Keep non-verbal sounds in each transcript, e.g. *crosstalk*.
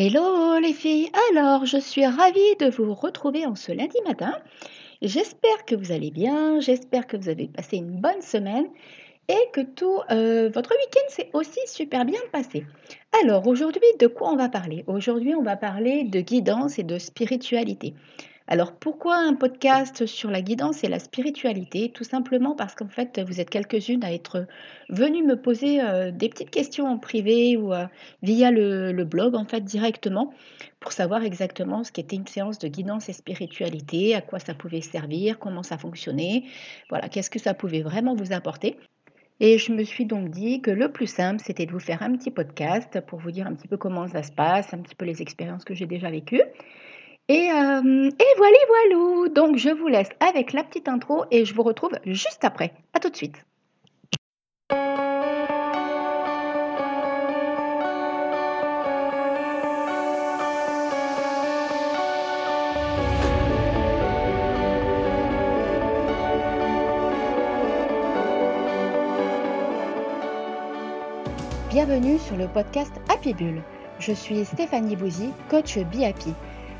Hello les filles, alors je suis ravie de vous retrouver en ce lundi matin. J'espère que vous allez bien, j'espère que vous avez passé une bonne semaine et que tout euh, votre week-end s'est aussi super bien passé. Alors aujourd'hui, de quoi on va parler? Aujourd'hui, on va parler de guidance et de spiritualité. Alors pourquoi un podcast sur la guidance et la spiritualité? Tout simplement parce qu'en fait vous êtes quelques-unes à être venues me poser euh, des petites questions en privé ou euh, via le, blog en fait directement pour savoir exactement ce qu'était une séance de guidance et spiritualité, à quoi ça pouvait servir, comment ça fonctionnait, voilà, qu'est-ce que ça pouvait vraiment vous apporter. Et je me suis donc dit que le plus simple, c'était de vous faire un petit podcast pour vous dire un petit peu comment ça se passe, un petit peu les expériences que j'ai déjà vécues. Et, euh, et voilà, voilà. Donc je vous laisse avec la petite intro et je vous retrouve juste après. À tout de suite. Bienvenue sur le podcast Happy Bull. Je suis Stéphanie Bouzy, coach Be Happy.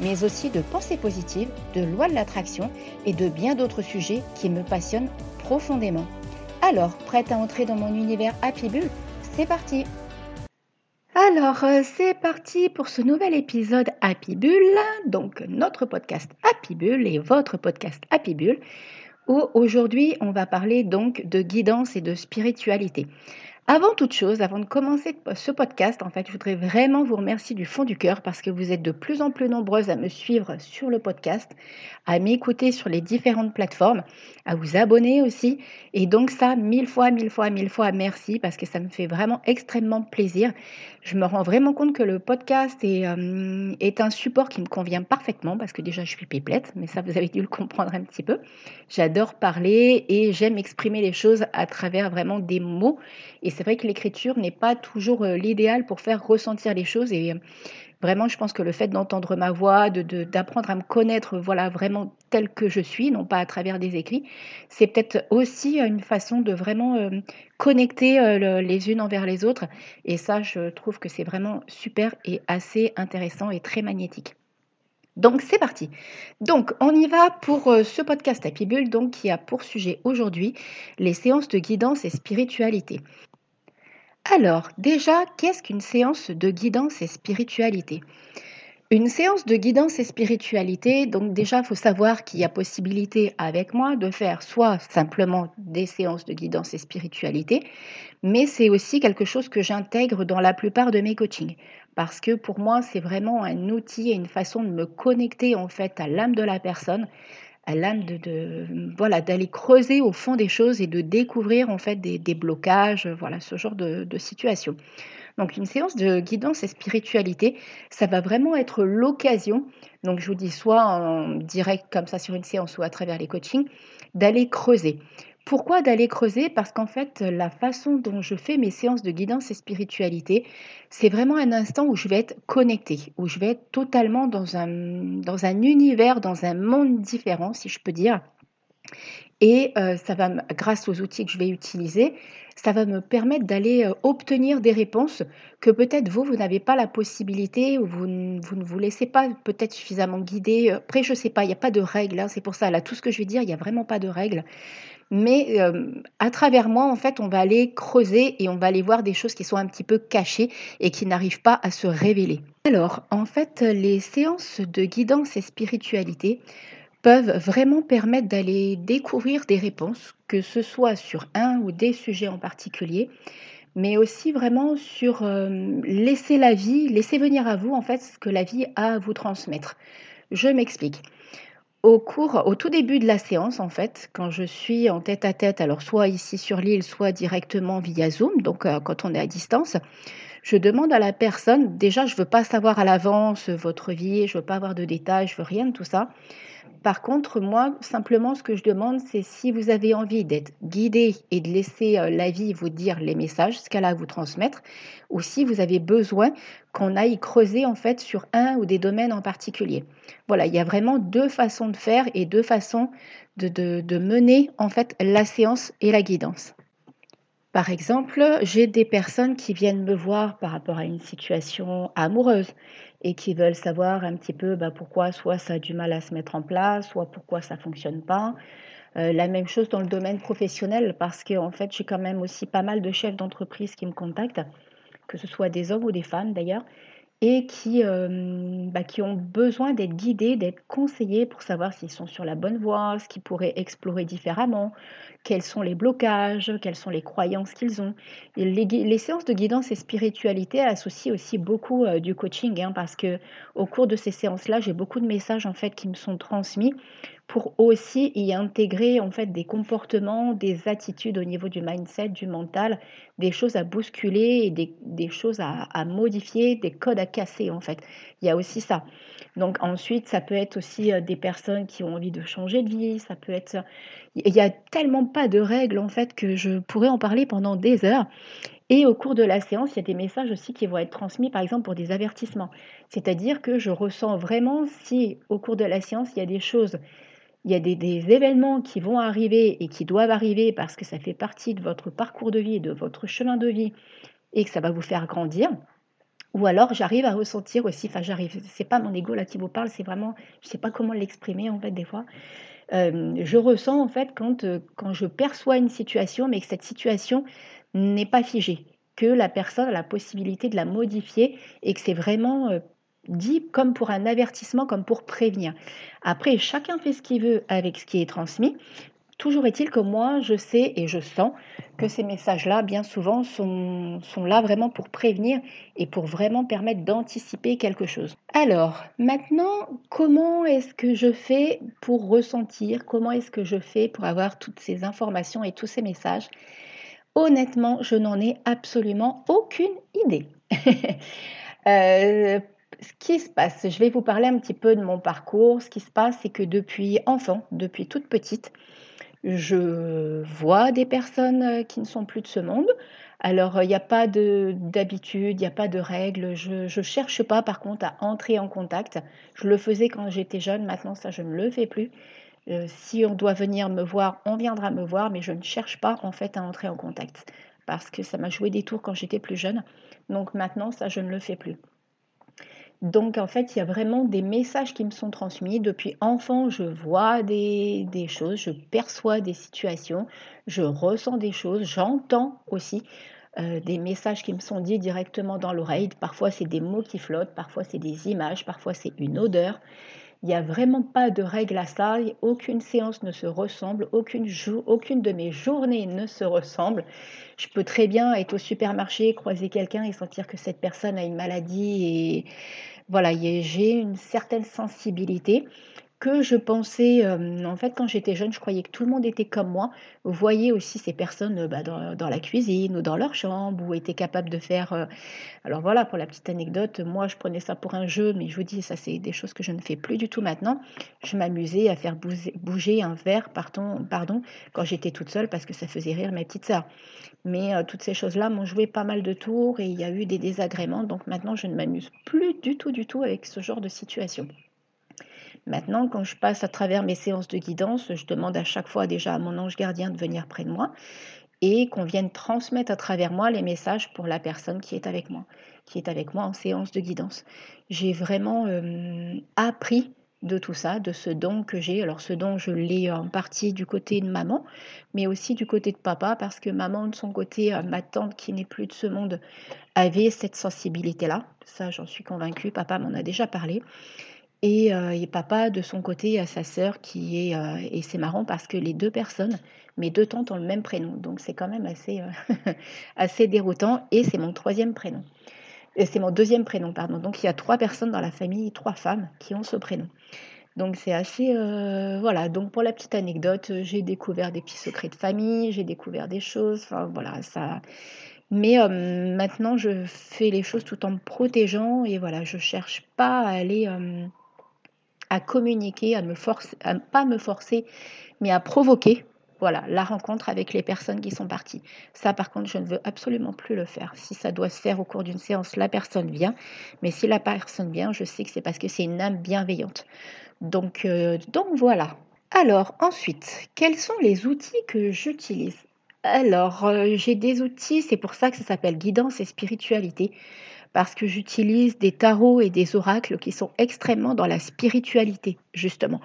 mais aussi de pensée positive, de loi de l'attraction et de bien d'autres sujets qui me passionnent profondément. Alors, prête à entrer dans mon univers Happy Bull C'est parti alors, euh, c'est parti pour ce nouvel épisode Happy Bull, donc notre podcast Happy Bull et votre podcast Happy Bull, où aujourd'hui on va parler donc de guidance et de spiritualité. Avant toute chose, avant de commencer ce podcast, en fait, je voudrais vraiment vous remercier du fond du cœur parce que vous êtes de plus en plus nombreuses à me suivre sur le podcast, à m'écouter sur les différentes plateformes, à vous abonner aussi. Et donc ça, mille fois, mille fois, mille fois, merci parce que ça me fait vraiment extrêmement plaisir. Je me rends vraiment compte que le podcast est, euh, un support qui me convient parfaitement parce que déjà je suis pépette, mais ça vous avez dû le comprendre un petit peu. J'adore parler et j'aime exprimer les choses à travers vraiment des mots. C'est vrai que l'écriture n'est pas toujours euh, l'idéal pour faire ressentir les choses. Et euh, vraiment, je pense que le fait d'entendre ma voix, d'apprendre à me connaître, voilà, vraiment tel que je suis, non pas à travers des écrits, c'est peut-être aussi une façon de vraiment euh, connecter les unes envers les autres. Et ça, je trouve que c'est vraiment super et assez intéressant et très magnétique. Donc c'est parti. Donc on y va pour ce podcast Happy Bull donc qui a pour sujet aujourd'hui les séances de guidance et spiritualité. Alors, déjà, qu'est-ce qu'une séance de guidance et spiritualité? Une séance de guidance et spiritualité, donc déjà, il faut savoir qu'il y a possibilité avec moi de faire soit simplement des séances de guidance et spiritualité, mais c'est aussi quelque chose que j'intègre dans la plupart de mes coachings. Parce que pour moi, c'est vraiment un outil et une façon de me connecter en fait à l'âme de la personne, à l'âme de, voilà d'aller creuser au fond des choses et de découvrir en fait des, blocages, voilà ce genre de, de situation. Donc une séance de guidance et spiritualité, ça va vraiment être l'occasion, donc je vous dis soit en direct comme ça sur une séance ou à travers les coachings, d'aller creuser. Pourquoi d'aller creuser? Parce qu'en fait, la façon dont je fais mes séances de guidance et spiritualité, c'est vraiment un instant où je vais être connectée, où je vais être totalement dans un, univers, dans un monde différent, si je peux dire. Et euh, ça va, grâce aux outils que je vais utiliser, ça va me permettre d'aller euh, obtenir des réponses que peut-être vous, vous n'avez pas la possibilité ou vous, ne vous laissez pas peut-être suffisamment guider. Après, je ne sais pas, il n'y a pas de règles, hein, c'est pour ça, là, tout ce que je vais dire, il n'y a vraiment pas de règles. Mais euh, à travers moi, en fait, on va aller creuser et on va aller voir des choses qui sont un petit peu cachées et qui n'arrivent pas à se révéler. Alors, en fait, les séances de guidance et spiritualité peuvent vraiment permettre d'aller découvrir des réponses, que ce soit sur un ou des sujets en particulier, mais aussi vraiment sur euh, laisser la vie, laisser venir à vous en fait ce que la vie a à vous transmettre. Je m'explique. Au cours, au tout début de la séance, en fait, quand je suis en tête à tête, alors soit ici sur l'île, soit directement via Zoom, donc euh, quand on est à distance, je demande à la personne, déjà, je ne veux pas savoir à l'avance votre vie, je ne veux pas avoir de détails, je veux rien de tout ça. Par contre, moi, simplement, ce que je demande, c'est si vous avez envie d'être guidé et de laisser euh, la vie vous dire les messages, ce qu'elle a à vous transmettre, ou si vous avez besoin qu'on aille creuser en fait sur un ou des domaines en particulier. Voilà, il y a vraiment deux façons de faire et deux façons de, de mener en fait la séance et la guidance. Par exemple, j'ai des personnes qui viennent me voir par rapport à une situation amoureuse et qui veulent savoir un petit peu bah, pourquoi soit ça a du mal à se mettre en place, soit pourquoi ça fonctionne pas. Euh, la même chose dans le domaine professionnel parce que fait j'ai quand même aussi pas mal de chefs d'entreprise qui me contactent, que ce soit des hommes ou des femmes d'ailleurs, et qui, euh, bah, qui ont besoin d'être guidés, d'être conseillés pour savoir s'ils sont sur la bonne voie, ce qu'ils pourraient explorer différemment, quels sont les blocages, quelles sont les croyances qu'ils ont. les, séances de guidance et spiritualité associent aussi beaucoup euh, du coaching, hein, parce que au cours de ces séances-là, j'ai beaucoup de messages en fait qui me sont transmis pour aussi y intégrer en fait des comportements, des attitudes au niveau du mindset, du mental, des choses à bousculer et des, choses à, à, modifier, des codes à casser en fait. Il y a aussi ça. Donc ensuite, ça peut être aussi euh, des personnes qui ont envie de changer de vie, ça peut être... Il n'y a tellement pas de règles en fait que je pourrais en parler pendant des heures. Et au cours de la séance, il y a des messages aussi qui vont être transmis, par exemple, pour des avertissements. C'est-à-dire que je ressens vraiment si au cours de la séance, il y a des choses il y a des, événements qui vont arriver et qui doivent arriver parce que ça fait partie de votre parcours de vie, de votre chemin de vie et que ça va vous faire grandir. Ou alors j'arrive à ressentir aussi, enfin j'arrive, c'est pas mon ego là qui vous parle, c'est vraiment, je sais pas comment l'exprimer en fait des fois. Euh, je ressens en fait quand, euh, quand je perçois une situation, mais que cette situation n'est pas figée, que la personne a la possibilité de la modifier et que c'est vraiment euh, dit comme pour un avertissement, comme pour prévenir. Après, chacun fait ce qu'il veut avec ce qui est transmis. Toujours est-il que moi, je sais et je sens que ces messages-là, bien souvent, sont, là vraiment pour prévenir et pour vraiment permettre d'anticiper quelque chose. Alors, maintenant, comment est-ce que je fais pour ressentir Comment est-ce que je fais pour avoir toutes ces informations et tous ces messages? Honnêtement, je n'en ai absolument aucune idée. *laughs* euh, ce qui se passe, je vais vous parler un petit peu de mon parcours. Ce qui se passe, c'est que depuis enfant, depuis toute petite, je vois des personnes euh, qui ne sont plus de ce monde. Alors, il n'y a pas d'habitude, il n'y a pas de règles. Je ne cherche pas, par contre, à entrer en contact. Je le faisais quand j'étais jeune, maintenant, ça, je ne le fais plus. Euh, si on doit venir me voir, on viendra me voir, mais je ne cherche pas, en fait, à entrer en contact. Parce que ça m'a joué des tours quand j'étais plus jeune. Donc, maintenant, ça, je ne le fais plus. Donc en fait, il y a vraiment des messages qui me sont transmis. Depuis enfant, je vois des, choses, je perçois des situations, je ressens des choses, j'entends aussi euh, des messages qui me sont dits directement dans l'oreille. Parfois, c'est des mots qui flottent, parfois, c'est des images, parfois, c'est une odeur. Il n'y a vraiment pas de règle à ça. Aucune séance ne se ressemble, aucune, aucune de mes journées ne se ressemble. Je peux très bien être au supermarché, croiser quelqu'un et sentir que cette personne a une maladie et voilà, j'ai une certaine sensibilité que je pensais, euh, en fait, quand j'étais jeune, je croyais que tout le monde était comme moi. Voyez aussi ces personnes euh, bah, dans, la cuisine ou dans leur chambre ou étaient capables de faire. Euh, alors voilà, pour la petite anecdote, moi, je prenais ça pour un jeu, mais je vous dis, ça, c'est des choses que je ne fais plus du tout maintenant. Je m'amusais à faire bouger, un verre, pardon, pardon quand j'étais toute seule parce que ça faisait rire ma petite sœur. Mais toutes ces choses-là m'ont joué pas mal de tours et il y a eu des désagréments. Donc maintenant, je ne m'amuse plus du tout, du tout avec ce genre de situation. Maintenant, quand je passe à travers mes séances de guidance, je demande à chaque fois déjà à mon ange gardien de venir près de moi et qu'on vienne transmettre à travers moi les messages pour la personne qui est avec moi, qui est avec moi en séance de guidance. J'ai vraiment euh, appris de tout ça, de ce don que j'ai. Alors ce don, je l'ai en partie du côté de maman, mais aussi du côté de papa, parce que maman, de son côté, euh, ma tante qui n'est plus de ce monde, avait cette sensibilité-là. Ça, j'en suis convaincue. Papa m'en a déjà parlé. Et, papa, de son côté, a sa sœur qui est... Et c'est marrant parce que les deux personnes, mes deux tantes ont le même prénom. Donc c'est quand même assez, *laughs* assez déroutant. Et c'est mon troisième prénom. C'est mon deuxième prénom, pardon. Donc il y a trois personnes dans la famille, trois femmes qui ont ce prénom. Donc c'est assez... voilà, donc pour la petite anecdote, j'ai découvert des petits secrets de famille, j'ai découvert des choses. Enfin voilà, ça... Mais maintenant, je fais les choses tout en me protégeant et voilà, je cherche pas à aller à communiquer, à à pas me forcer, mais à provoquer. Voilà, la rencontre avec les personnes qui sont parties. Ça, par contre, je ne veux absolument plus le faire. Si ça doit se faire au cours d'une séance, la personne vient. Mais si la personne vient, je sais que c'est parce que c'est une âme bienveillante. Donc, donc voilà. Alors, ensuite, quels sont les outils que j'utilise? Alors, euh, j'ai des outils, c'est pour ça que ça s'appelle guidance et spiritualité, parce que j'utilise des tarots et des oracles qui sont extrêmement dans la spiritualité, justement.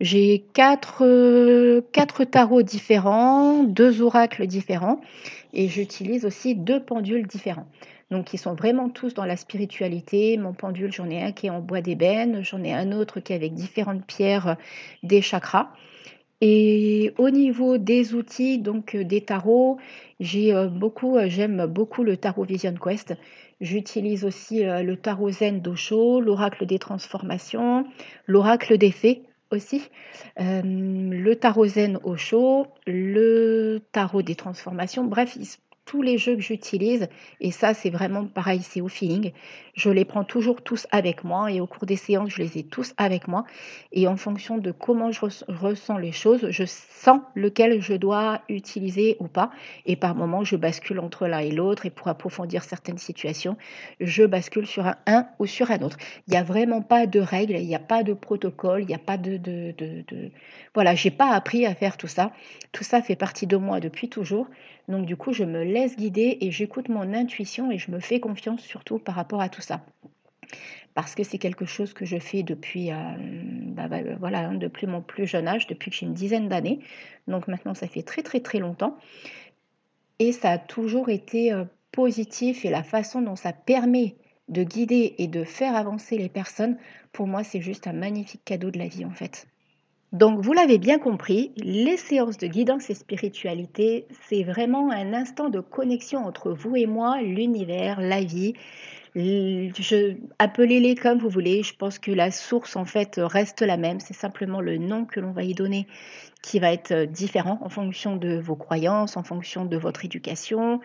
J'ai quatre, euh, quatre tarots différents, deux oracles différents, et j'utilise aussi deux pendules différents. Donc, ils sont vraiment tous dans la spiritualité. Mon pendule, j'en ai un qui est en bois d'ébène, j'en ai un autre qui est avec différentes pierres des chakras. Et au niveau des outils, donc euh, des tarots, j'ai euh, beaucoup, euh, j'aime beaucoup le tarot Vision Quest. J'utilise aussi le tarot Zen d'Osho, l'oracle des transformations, l'oracle des fées aussi, le tarot Zen Osho, le tarot des transformations. Bref, tous les jeux que j'utilise, et ça c'est vraiment pareil, c'est au feeling, je les prends toujours tous avec moi et au cours des séances, je les ai tous avec moi. Et en fonction de comment je ressens les choses, je sens lequel je dois utiliser ou pas. Et par moments, je bascule entre l'un et l'autre. Et pour approfondir certaines situations, je bascule sur un, ou sur un autre. Il n'y a vraiment pas de règles, il n'y a pas de protocole, il n'y a pas de, de, de, de... Voilà, j'ai pas appris à faire tout ça. Tout ça fait partie de moi depuis toujours. Donc du coup, je me laisse guider et j'écoute mon intuition et je me fais confiance surtout par rapport à tout ça. Parce que c'est quelque chose que je fais depuis, euh, bah, bah, voilà, hein, depuis mon plus jeune âge, depuis que j'ai une dizaine d'années. Donc maintenant, ça fait très très très longtemps. Et ça a toujours été euh, positif et la façon dont ça permet de guider et de faire avancer les personnes, pour moi, c'est juste un magnifique cadeau de la vie en fait. Donc, vous l'avez bien compris, les séances de guidance et spiritualité, c'est vraiment un instant de connexion entre vous et moi, l'univers, la vie. appelez-les comme vous voulez. Je pense que la source, en fait, reste la même. C'est simplement le nom que l'on va y donner qui va être différent en fonction de vos croyances, en fonction de votre éducation,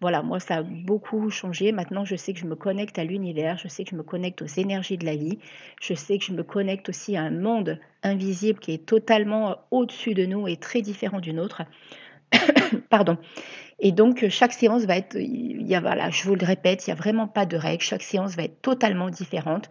voilà, moi, ça a beaucoup changé. Maintenant, je sais que je me connecte à l'univers, je sais que je me connecte aux énergies de la vie, je sais que je me connecte aussi à un monde invisible qui est totalement au-dessus de nous et très différent du nôtre. *coughs* Pardon. Et donc, chaque séance va être, il y a, voilà, je vous le répète, il n'y a vraiment pas de règle. Chaque séance va être totalement différente.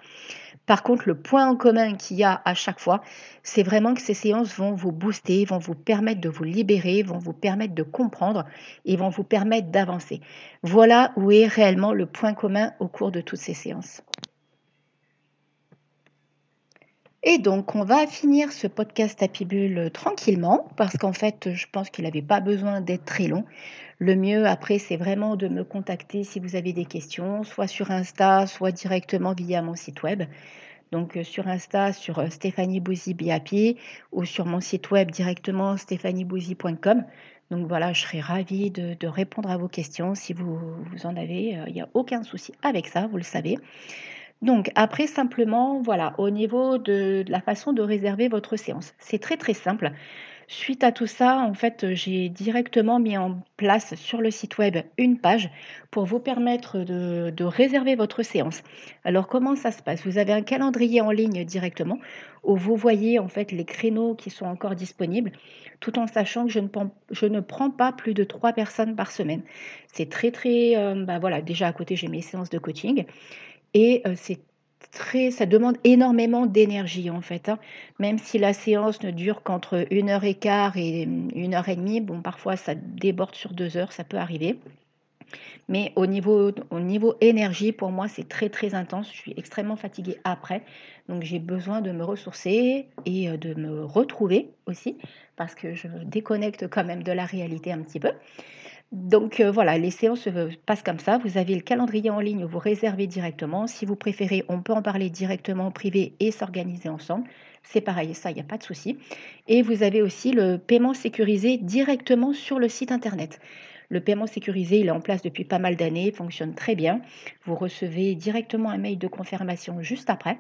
Par contre, le point en commun qu'il y a à chaque fois, c'est vraiment que ces séances vont vous booster, vont vous permettre de vous libérer, vont vous permettre de comprendre et vont vous permettre d'avancer. Voilà où est réellement le point commun au cours de toutes ces séances. Et donc, on va finir ce podcast à Pibule tranquillement parce qu'en fait, je pense qu'il n'avait pas besoin d'être très long. Le mieux après, c'est vraiment de me contacter si vous avez des questions, soit sur Insta, soit directement via mon site web. Donc euh, sur Insta, sur euh, Stéphanie Bouzy BAP ou sur mon site web directement stéphaniebouzy.com. Donc voilà, je serai ravie de, répondre à vos questions si vous, vous en avez. Euh, il n'y a aucun souci avec ça, vous le savez. Donc après, simplement, voilà, au niveau de la façon de réserver votre séance, c'est très très simple. Suite à tout ça, en fait, j'ai directement mis en place sur le site web une page pour vous permettre de, réserver votre séance. Alors, comment ça se passe? Vous avez un calendrier en ligne directement où vous voyez en fait les créneaux qui sont encore disponibles, tout en sachant que je ne, je ne prends pas plus de trois personnes par semaine. C'est très très, euh, bah voilà, déjà à côté j'ai mes séances de coaching et euh, c'est ça demande énormément d'énergie en fait. Hein. Même si la séance ne dure qu'entre une heure et quart et une heure et demie, bon parfois ça déborde sur deux heures, ça peut arriver. Mais au niveau, au niveau énergie, pour moi, c'est très très intense. Je suis extrêmement fatiguée après. Donc j'ai besoin de me ressourcer et euh, de me retrouver aussi, parce que je déconnecte quand même de la réalité un petit peu. Donc euh, voilà, les séances se passent comme ça. Vous avez le calendrier en ligne, vous réservez directement. Si vous préférez, on peut en parler directement en privé et s'organiser ensemble. C'est pareil, ça, il n'y a pas de souci. Et vous avez aussi le paiement sécurisé directement sur le site internet. Le paiement sécurisé, il est en place depuis pas mal d'années, fonctionne très bien. Vous recevez directement un mail de confirmation juste après.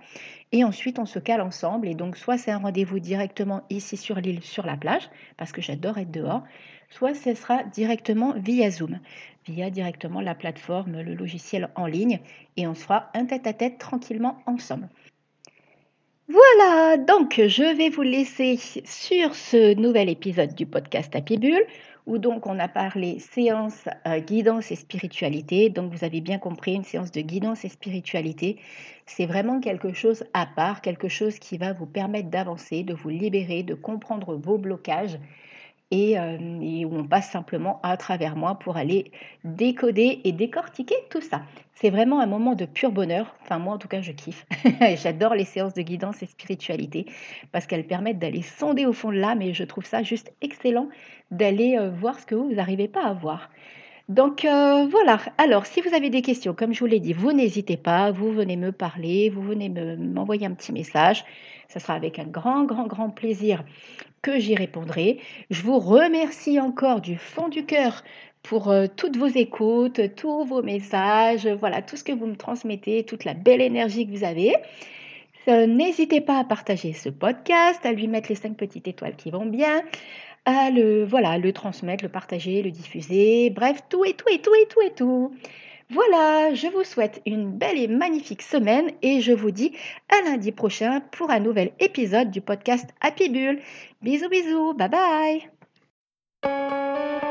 Et ensuite, on se cale ensemble. Et donc, soit c'est un rendez-vous directement ici sur l'île, sur la plage, parce que j'adore être dehors, soit ce sera directement via Zoom, via directement la plateforme, le logiciel en ligne. Et on se fera un tête-à-tête tranquillement ensemble. Voilà, donc je vais vous laisser sur ce nouvel épisode du podcast Happy où donc on a parlé séance euh, guidance et spiritualité. Donc vous avez bien compris, une séance de guidance et spiritualité, c'est vraiment quelque chose à part, quelque chose qui va vous permettre d'avancer, de vous libérer, de comprendre vos blocages euh, et, où on passe simplement à travers moi pour aller décoder et décortiquer tout ça. C'est vraiment un moment de pur bonheur. Enfin, moi en tout cas, je kiffe. *laughs* J'adore les séances de guidance et spiritualité parce qu'elles permettent d'aller sonder au fond de l'âme et je trouve ça juste excellent d'aller euh, voir ce que vous n'arrivez pas à voir. Donc euh, voilà, alors si vous avez des questions, comme je vous l'ai dit, vous n'hésitez pas, vous venez me parler, vous venez m'envoyer un petit message. Ce sera avec un grand, grand, grand plaisir que j'y répondrai. Je vous remercie encore du fond du cœur pour euh, toutes vos écoutes, tous vos messages, voilà, tout ce que vous me transmettez, toute la belle énergie que vous avez. Euh, n'hésitez pas à partager ce podcast, à lui mettre les cinq petites étoiles qui vont bien, à le, voilà, le transmettre, le partager, le diffuser, bref, tout et tout et tout et tout et tout. Voilà, je vous souhaite une belle et magnifique semaine et je vous dis à lundi prochain pour un nouvel épisode du podcast Happy Bull. Bisous bisous, bye bye